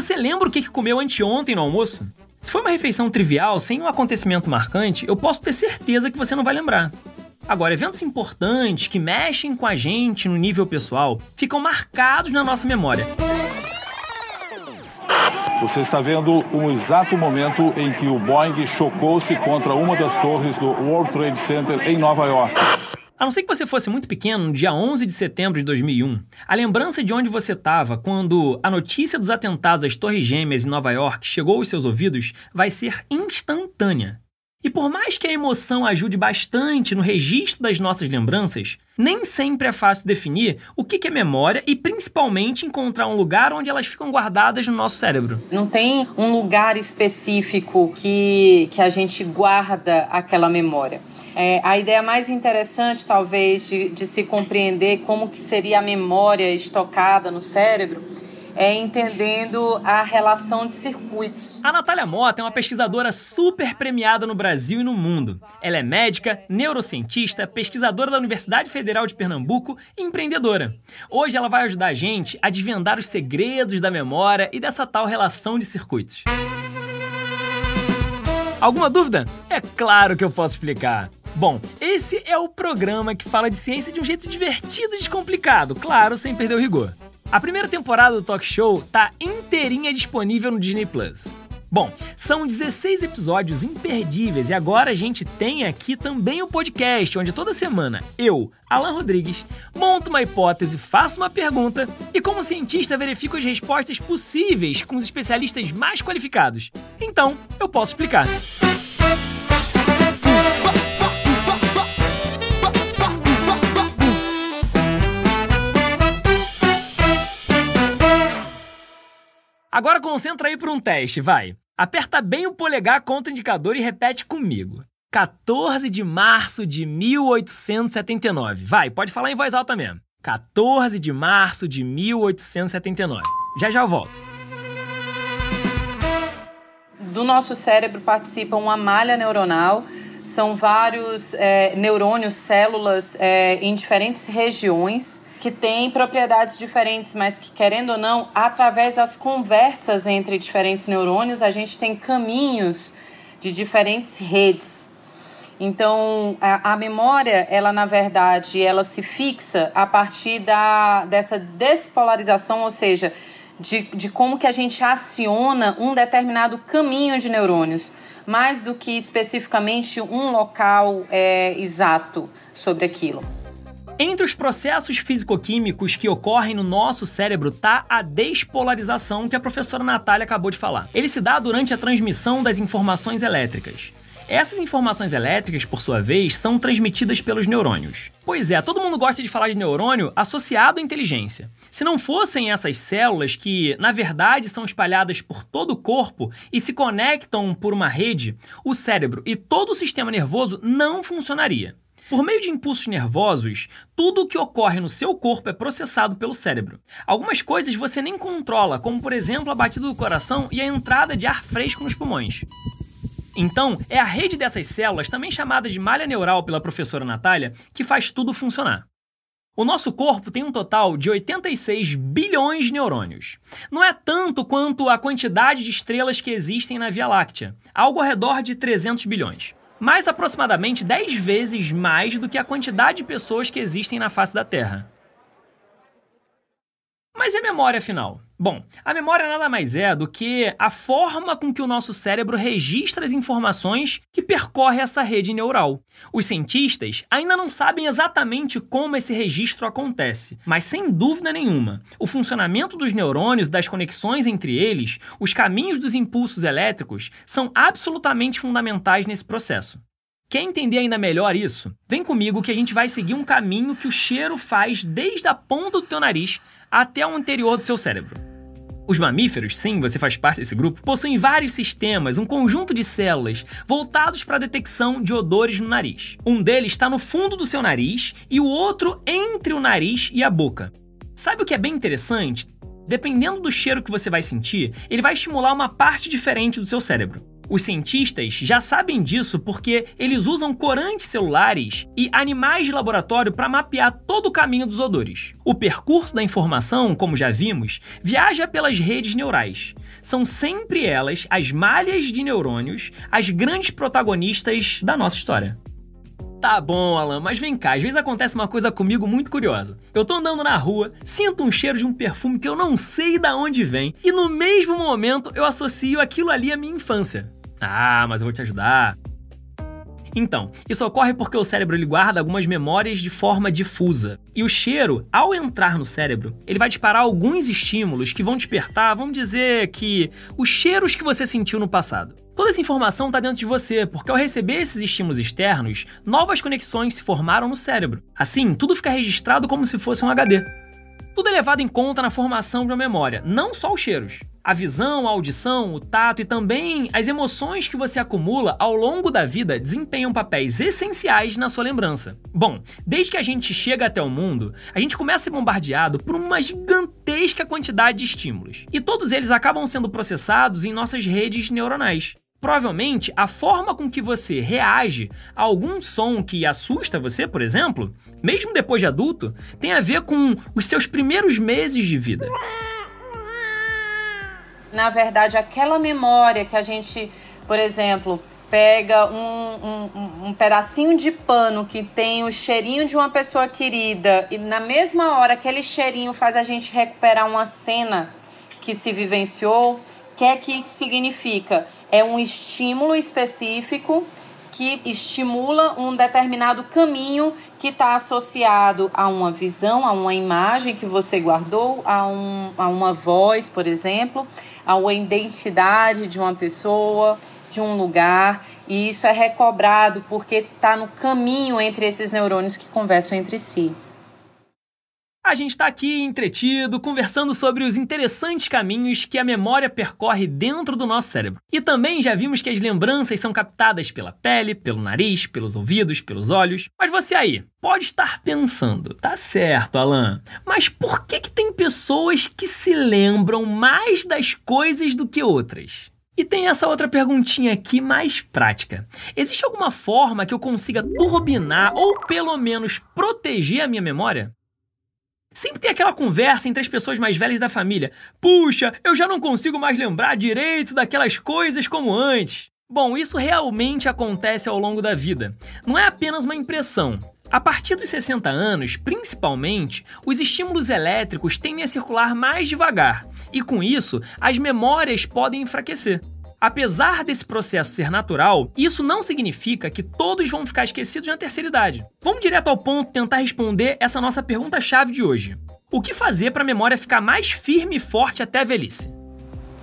Você lembra o que comeu anteontem no almoço? Se foi uma refeição trivial, sem um acontecimento marcante, eu posso ter certeza que você não vai lembrar. Agora, eventos importantes que mexem com a gente no nível pessoal ficam marcados na nossa memória. Você está vendo um exato momento em que o Boeing chocou-se contra uma das torres do World Trade Center em Nova York. A não ser que você fosse muito pequeno, no dia 11 de setembro de 2001, a lembrança de onde você estava quando a notícia dos atentados às Torres Gêmeas em Nova York chegou aos seus ouvidos vai ser instantânea. E por mais que a emoção ajude bastante no registro das nossas lembranças, nem sempre é fácil definir o que é memória e principalmente encontrar um lugar onde elas ficam guardadas no nosso cérebro. Não tem um lugar específico que, que a gente guarda aquela memória. É, a ideia mais interessante, talvez, de, de se compreender como que seria a memória estocada no cérebro é entendendo a relação de circuitos. A Natália Mota é uma pesquisadora super premiada no Brasil e no mundo. Ela é médica, neurocientista, pesquisadora da Universidade Federal de Pernambuco e empreendedora. Hoje ela vai ajudar a gente a desvendar os segredos da memória e dessa tal relação de circuitos. Alguma dúvida? É claro que eu posso explicar. Bom, esse é o programa que fala de ciência de um jeito divertido e descomplicado, claro, sem perder o rigor. A primeira temporada do talk show tá inteirinha disponível no Disney Plus. Bom, são 16 episódios imperdíveis e agora a gente tem aqui também o um podcast, onde toda semana eu, Alan Rodrigues, monto uma hipótese, faço uma pergunta e, como cientista, verifico as respostas possíveis com os especialistas mais qualificados. Então, eu posso explicar. Agora concentra aí para um teste, vai. Aperta bem o polegar contra o indicador e repete comigo. 14 de março de 1879. Vai, pode falar em voz alta mesmo. 14 de março de 1879. Já já eu volto. Do nosso cérebro participa uma malha neuronal. São vários é, neurônios, células é, em diferentes regiões que têm propriedades diferentes, mas que, querendo ou não, através das conversas entre diferentes neurônios, a gente tem caminhos de diferentes redes. Então, a, a, memória, ela na verdade, ela se fixa a partir da, dessa despolarização, ou seja, de, de como que a gente aciona um determinado caminho de neurônios, mais do que especificamente um local é, exato sobre aquilo. Entre os processos físico-químicos que ocorrem no nosso cérebro está a despolarização que a professora Natália acabou de falar. Ele se dá durante a transmissão das informações elétricas. Essas informações elétricas, por sua vez, são transmitidas pelos neurônios. Pois é, todo mundo gosta de falar de neurônio associado à inteligência. Se não fossem essas células que, na verdade, são espalhadas por todo o corpo e se conectam por uma rede, o cérebro e todo o sistema nervoso não funcionaria. Por meio de impulsos nervosos, tudo o que ocorre no seu corpo é processado pelo cérebro. Algumas coisas você nem controla, como por exemplo a batida do coração e a entrada de ar fresco nos pulmões. Então, é a rede dessas células, também chamada de malha neural pela professora Natália, que faz tudo funcionar. O nosso corpo tem um total de 86 bilhões de neurônios. Não é tanto quanto a quantidade de estrelas que existem na Via Láctea, algo ao redor de 300 bilhões mais aproximadamente 10 vezes mais do que a quantidade de pessoas que existem na face da Terra. Mas e a memória, afinal? Bom, a memória nada mais é do que a forma com que o nosso cérebro registra as informações que percorre essa rede neural. Os cientistas ainda não sabem exatamente como esse registro acontece, mas sem dúvida nenhuma, o funcionamento dos neurônios, das conexões entre eles, os caminhos dos impulsos elétricos são absolutamente fundamentais nesse processo. Quer entender ainda melhor isso? Vem comigo que a gente vai seguir um caminho que o cheiro faz desde a ponta do teu nariz até o anterior do seu cérebro. Os mamíferos, sim, você faz parte desse grupo, possuem vários sistemas, um conjunto de células voltados para a detecção de odores no nariz. Um deles está no fundo do seu nariz e o outro entre o nariz e a boca. Sabe o que é bem interessante? Dependendo do cheiro que você vai sentir, ele vai estimular uma parte diferente do seu cérebro. Os cientistas já sabem disso porque eles usam corantes celulares e animais de laboratório para mapear todo o caminho dos odores. O percurso da informação, como já vimos, viaja pelas redes neurais. São sempre elas, as malhas de neurônios, as grandes protagonistas da nossa história. Tá bom, Alan, mas vem cá, às vezes acontece uma coisa comigo muito curiosa. Eu tô andando na rua, sinto um cheiro de um perfume que eu não sei de onde vem, e no mesmo momento eu associo aquilo ali à minha infância. Ah, mas eu vou te ajudar. Então, isso ocorre porque o cérebro ele guarda algumas memórias de forma difusa. E o cheiro, ao entrar no cérebro, ele vai disparar alguns estímulos que vão despertar, vamos dizer que os cheiros que você sentiu no passado. Toda essa informação está dentro de você, porque ao receber esses estímulos externos, novas conexões se formaram no cérebro. Assim, tudo fica registrado como se fosse um HD. Tudo é levado em conta na formação de uma memória, não só os cheiros. A visão, a audição, o tato e também as emoções que você acumula ao longo da vida desempenham papéis essenciais na sua lembrança. Bom, desde que a gente chega até o mundo, a gente começa a ser bombardeado por uma gigantesca quantidade de estímulos. E todos eles acabam sendo processados em nossas redes neuronais. Provavelmente, a forma com que você reage a algum som que assusta você, por exemplo, mesmo depois de adulto, tem a ver com os seus primeiros meses de vida. Na verdade, aquela memória que a gente, por exemplo, pega um, um, um, pedacinho de pano que tem o cheirinho de uma pessoa querida e na mesma hora aquele cheirinho faz a gente recuperar uma cena que se vivenciou, o que é que isso significa? é um estímulo específico que estimula um determinado caminho que está associado a uma visão, a uma imagem que você guardou, a, um, a uma voz, por exemplo, a uma identidade de uma pessoa, de um lugar, e isso é recobrado porque está no caminho entre esses neurônios que conversam entre si. A gente está aqui entretido, conversando sobre os interessantes caminhos que a memória percorre dentro do nosso cérebro. E também já vimos que as lembranças são captadas pela pele, pelo nariz, pelos ouvidos, pelos olhos. Mas você aí, pode estar pensando, tá certo, Alan, mas por que, que tem pessoas que se lembram mais das coisas do que outras? E tem essa outra perguntinha aqui mais prática. Existe alguma forma que eu consiga turbinar ou pelo menos proteger a minha memória? Sempre tem aquela conversa entre as pessoas mais velhas da família. Puxa, eu já não consigo mais lembrar direito daquelas coisas como antes. Bom, isso realmente acontece ao longo da vida. Não é apenas uma impressão. A partir dos 60 anos, principalmente, os estímulos elétricos tendem a circular mais devagar, e com isso, as memórias podem enfraquecer. Apesar desse processo ser natural, isso não significa que todos vão ficar esquecidos na terceira idade. Vamos direto ao ponto tentar responder essa nossa pergunta-chave de hoje. O que fazer para a memória ficar mais firme e forte até a velhice?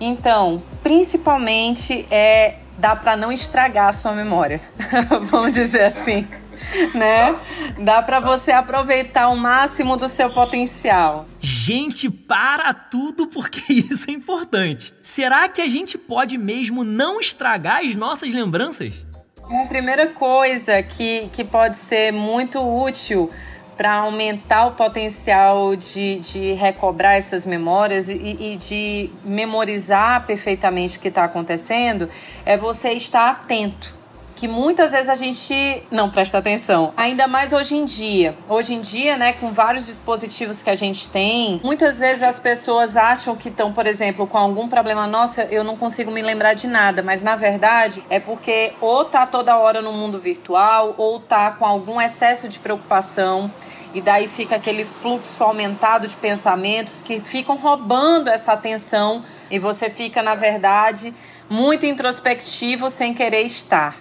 Então, principalmente é dá para não estragar a sua memória. Vamos dizer assim. né? Dá para você aproveitar o máximo do seu potencial. Gente, para tudo porque isso é importante. Será que a gente pode mesmo não estragar as nossas lembranças? Uma primeira coisa que, que pode ser muito útil para aumentar o potencial de, de recobrar essas memórias e, e de memorizar perfeitamente o que está acontecendo é você estar atento que muitas vezes a gente não presta atenção. Ainda mais hoje em dia. Hoje em dia, né, com vários dispositivos que a gente tem, muitas vezes as pessoas acham que estão, por exemplo, com algum problema. Nossa, eu não consigo me lembrar de nada, mas na verdade é porque ou tá toda hora no mundo virtual ou tá com algum excesso de preocupação e daí fica aquele fluxo aumentado de pensamentos que ficam roubando essa atenção e você fica, na verdade, muito introspectivo sem querer estar.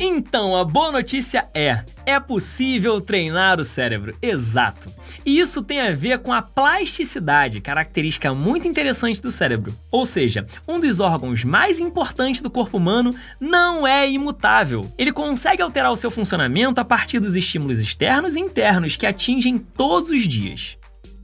Então, a boa notícia é: é possível treinar o cérebro, exato. E isso tem a ver com a plasticidade, característica muito interessante do cérebro. Ou seja, um dos órgãos mais importantes do corpo humano não é imutável. Ele consegue alterar o seu funcionamento a partir dos estímulos externos e internos que atingem todos os dias.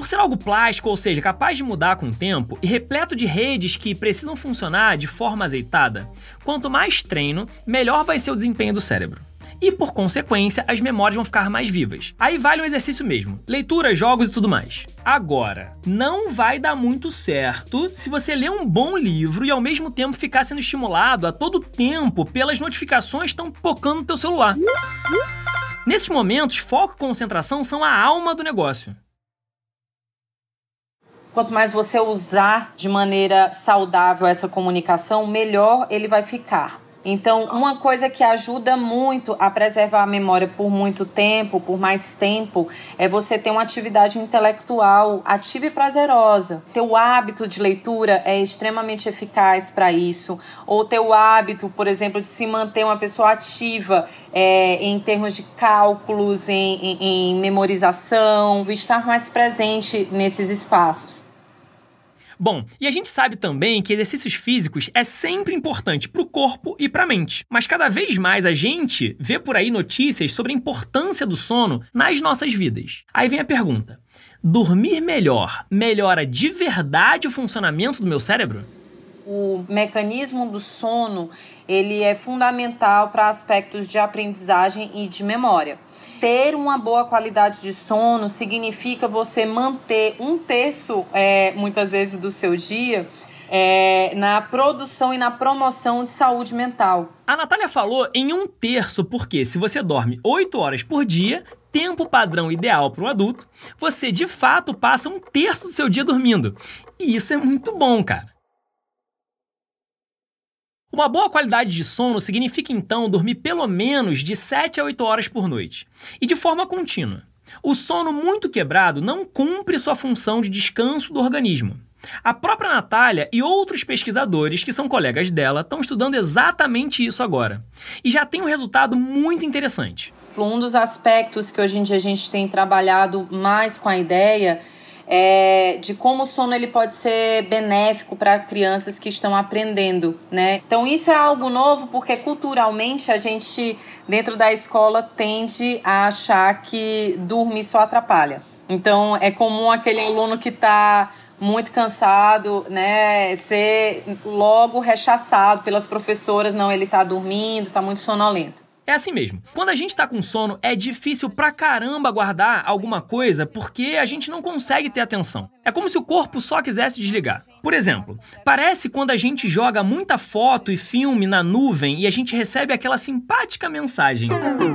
Por ser algo plástico, ou seja, capaz de mudar com o tempo e repleto de redes que precisam funcionar de forma azeitada, quanto mais treino, melhor vai ser o desempenho do cérebro. e, por consequência, as memórias vão ficar mais vivas. Aí vale o exercício mesmo: leitura, jogos e tudo mais. Agora, não vai dar muito certo se você ler um bom livro e ao mesmo tempo ficar sendo estimulado a todo tempo pelas notificações que estão tocando no teu celular. Nesses momentos, foco e concentração são a alma do negócio. Quanto mais você usar de maneira saudável essa comunicação, melhor ele vai ficar. Então, uma coisa que ajuda muito a preservar a memória por muito tempo, por mais tempo, é você ter uma atividade intelectual ativa e prazerosa. Teu hábito de leitura é extremamente eficaz para isso. Ou teu hábito, por exemplo, de se manter uma pessoa ativa é, em termos de cálculos, em, em, em memorização, estar mais presente nesses espaços. Bom, e a gente sabe também que exercícios físicos é sempre importante para o corpo e para a mente. Mas cada vez mais a gente vê por aí notícias sobre a importância do sono nas nossas vidas. Aí vem a pergunta: dormir melhor melhora de verdade o funcionamento do meu cérebro? O mecanismo do sono, ele é fundamental para aspectos de aprendizagem e de memória ter uma boa qualidade de sono significa você manter um terço, é, muitas vezes, do seu dia é, na produção e na promoção de saúde mental. A Natália falou em um terço, porque se você dorme 8 horas por dia, tempo padrão ideal para um adulto, você de fato passa um terço do seu dia dormindo. E isso é muito bom, cara. Uma boa qualidade de sono significa então dormir pelo menos de 7 a 8 horas por noite e de forma contínua. O sono muito quebrado não cumpre sua função de descanso do organismo. A própria Natália e outros pesquisadores que são colegas dela estão estudando exatamente isso agora. E já tem um resultado muito interessante. Um dos aspectos que hoje em dia a gente tem trabalhado mais com a ideia é, de como o sono ele pode ser benéfico para crianças que estão aprendendo, né? Então isso é algo novo porque culturalmente a gente dentro da escola tende a achar que dormir só atrapalha. Então é comum aquele aluno que está muito cansado, né, ser logo rechaçado pelas professoras, não, ele está dormindo, está muito sonolento. É assim mesmo. Quando a gente tá com sono, é difícil pra caramba guardar alguma coisa porque a gente não consegue ter atenção. É como se o corpo só quisesse desligar. Por exemplo, parece quando a gente joga muita foto e filme na nuvem e a gente recebe aquela simpática mensagem: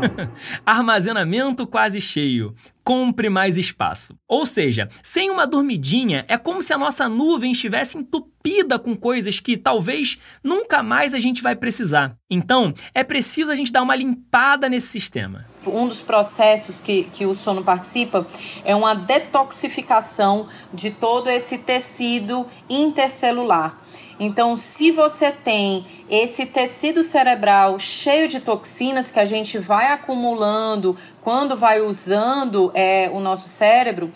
armazenamento quase cheio compre mais espaço. Ou seja, sem uma dormidinha, é como se a nossa nuvem estivesse entupida com coisas que talvez nunca mais a gente vai precisar. Então, é preciso a gente dar uma limpada nesse sistema. Um dos processos que, que o sono participa é uma detoxificação de todo esse tecido intercelular. Então, se você tem esse tecido cerebral cheio de toxinas que a gente vai acumulando quando vai usando é, o nosso cérebro,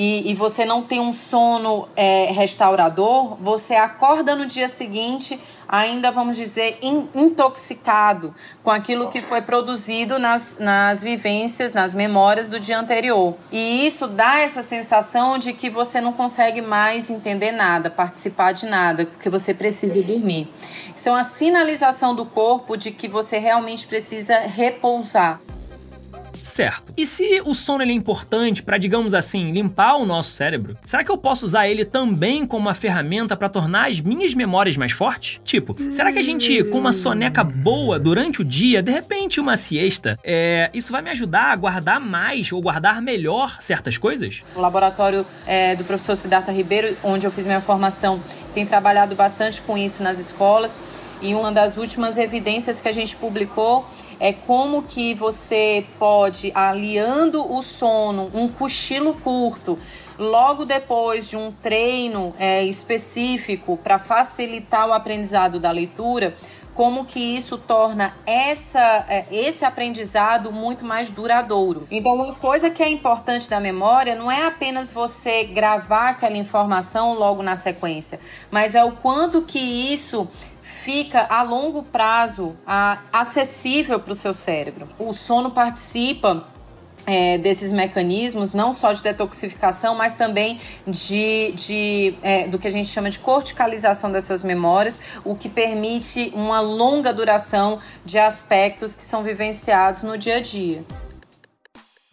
e, e, você não tem um sono é, restaurador, você acorda no dia seguinte ainda, vamos dizer, in, intoxicado com aquilo que foi produzido nas, nas vivências, nas memórias do dia anterior. E isso dá essa sensação de que você não consegue mais entender nada, participar de nada, porque você precisa dormir. Isso é uma sinalização do corpo de que você realmente precisa repousar. Certo. E se o sono é importante para, digamos assim, limpar o nosso cérebro, será que eu posso usar ele também como uma ferramenta para tornar as minhas memórias mais fortes? Tipo, será que a gente, com uma soneca boa durante o dia, de repente uma siesta, é, isso vai me ajudar a guardar mais ou guardar melhor certas coisas? O laboratório é, do professor Siddhartha Ribeiro, onde eu fiz minha formação, tem trabalhado bastante com isso nas escolas. E uma das últimas evidências que a gente publicou é como que você pode, aliando o sono, um cochilo curto, logo depois de um treino é, específico para facilitar o aprendizado da leitura, como que isso torna essa, é, esse aprendizado muito mais duradouro. Então, uma coisa que é importante da memória não é apenas você gravar aquela informação logo na sequência, mas é o quanto que isso fica a longo prazo a, acessível para o seu cérebro. O sono participa é, desses mecanismos, não só de detoxificação, mas também de, de é, do que a gente chama de corticalização dessas memórias, o que permite uma longa duração de aspectos que são vivenciados no dia a dia.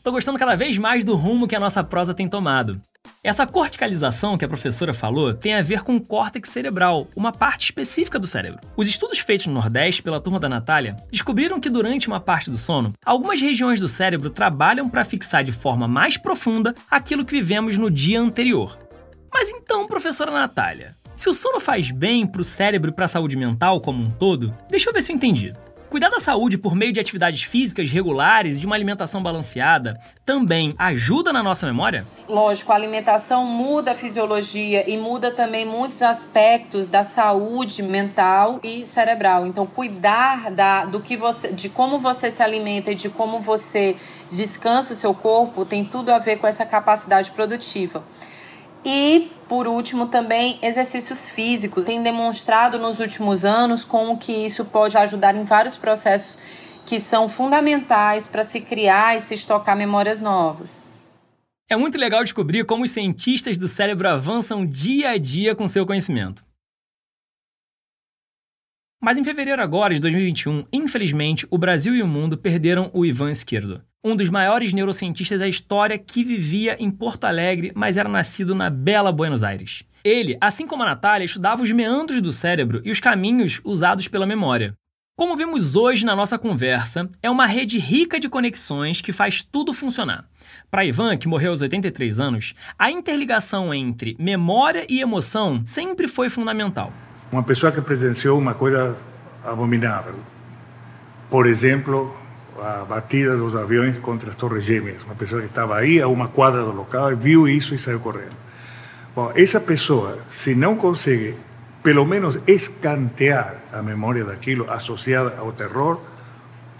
Tô gostando cada vez mais do rumo que a nossa prosa tem tomado. Essa corticalização que a professora falou tem a ver com o córtex cerebral, uma parte específica do cérebro. Os estudos feitos no Nordeste pela turma da Natália descobriram que durante uma parte do sono, algumas regiões do cérebro trabalham para fixar de forma mais profunda aquilo que vivemos no dia anterior. Mas então, professora Natália, se o sono faz bem para o cérebro e para a saúde mental como um todo, deixa eu ver se eu entendi. Cuidar da saúde por meio de atividades físicas regulares e de uma alimentação balanceada também ajuda na nossa memória? Lógico, a alimentação muda a fisiologia e muda também muitos aspectos da saúde mental e cerebral. Então, cuidar da, do que você, de como você se alimenta e de como você descansa o seu corpo tem tudo a ver com essa capacidade produtiva. E, por último, também exercícios físicos. Tem demonstrado nos últimos anos como que isso pode ajudar em vários processos que são fundamentais para se criar e se estocar memórias novas. É muito legal descobrir como os cientistas do cérebro avançam dia a dia com seu conhecimento. Mas em fevereiro agora de 2021, infelizmente, o Brasil e o mundo perderam o Ivan Esquerdo um dos maiores neurocientistas da história que vivia em Porto Alegre, mas era nascido na bela Buenos Aires. Ele, assim como a Natália, estudava os meandros do cérebro e os caminhos usados pela memória. Como vimos hoje na nossa conversa, é uma rede rica de conexões que faz tudo funcionar. Para Ivan, que morreu aos 83 anos, a interligação entre memória e emoção sempre foi fundamental. Uma pessoa que presenciou uma coisa abominável, por exemplo, a batida dos aviões contra as Torres Gêmeas. Uma pessoa que estava aí a uma quadra do local, viu isso e saiu correndo. Bom, essa pessoa, se não consegue, pelo menos, escantear a memória daquilo associada ao terror,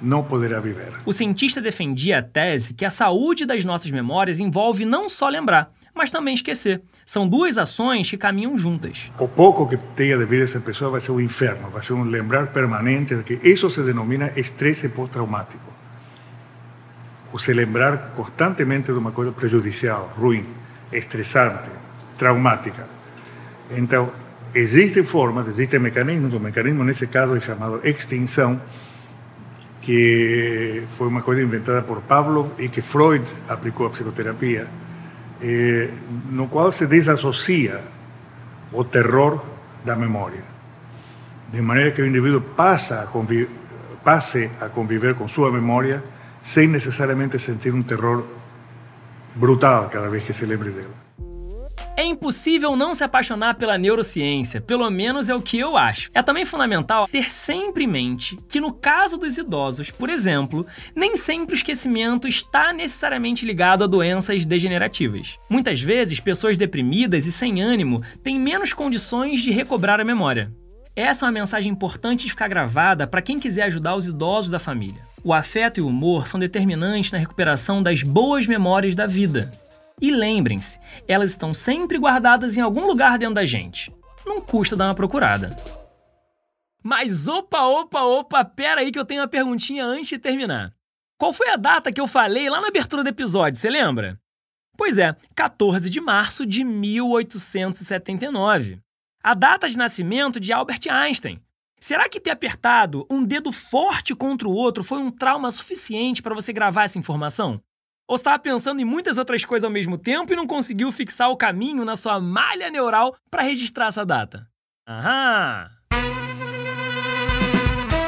não poderá viver. O cientista defendia a tese que a saúde das nossas memórias envolve não só lembrar, mas também esquecer. São duas ações que caminham juntas. O pouco que tenha de vida essa pessoa vai ser um inferno, vai ser um lembrar permanente de que isso se denomina estresse pós-traumático. O se lembrar constantemente de uma coisa prejudicial, ruim, estressante, traumática. Então, existem formas, existem mecanismos, o mecanismo nesse caso é chamado extinção, que foi uma coisa inventada por Pavlov e que Freud aplicou à psicoterapia eh, no qual se desassocia o terror da memória. De maneira que o indivíduo passa a conviver, passe a conviver com sua memória sem necessariamente sentir um terror brutal cada vez que se lembre dela. É impossível não se apaixonar pela neurociência, pelo menos é o que eu acho. É também fundamental ter sempre em mente que, no caso dos idosos, por exemplo, nem sempre o esquecimento está necessariamente ligado a doenças degenerativas. Muitas vezes, pessoas deprimidas e sem ânimo têm menos condições de recobrar a memória. Essa é uma mensagem importante de ficar gravada para quem quiser ajudar os idosos da família. O afeto e o humor são determinantes na recuperação das boas memórias da vida. E lembrem-se, elas estão sempre guardadas em algum lugar dentro da gente. Não custa dar uma procurada. Mas opa, opa, opa, pera aí que eu tenho uma perguntinha antes de terminar. Qual foi a data que eu falei lá na abertura do episódio, você lembra? Pois é, 14 de março de 1879. A data de nascimento de Albert Einstein. Será que ter apertado um dedo forte contra o outro foi um trauma suficiente para você gravar essa informação? Ou estava pensando em muitas outras coisas ao mesmo tempo e não conseguiu fixar o caminho na sua malha neural para registrar essa data? Aham!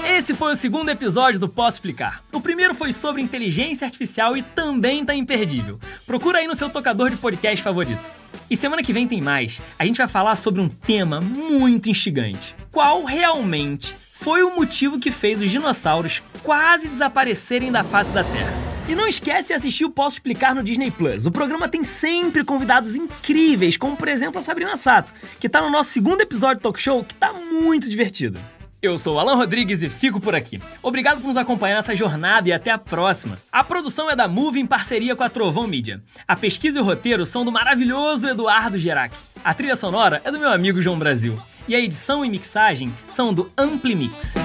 Esse foi o segundo episódio do Posso Explicar. O primeiro foi sobre inteligência artificial e também tá imperdível. Procura aí no seu tocador de podcast favorito. E semana que vem tem mais. A gente vai falar sobre um tema muito instigante. Qual realmente foi o motivo que fez os dinossauros quase desaparecerem da face da Terra? E não esquece de assistir o Posso Explicar no Disney Plus. O programa tem sempre convidados incríveis, como por exemplo a Sabrina Sato, que tá no nosso segundo episódio do talk show, que tá muito divertido. Eu sou o Alan Rodrigues e fico por aqui. Obrigado por nos acompanhar nessa jornada e até a próxima. A produção é da Move em parceria com a Trovão Media. A pesquisa e o roteiro são do maravilhoso Eduardo Gerac. A trilha sonora é do meu amigo João Brasil. E a edição e mixagem são do Ampli Mix.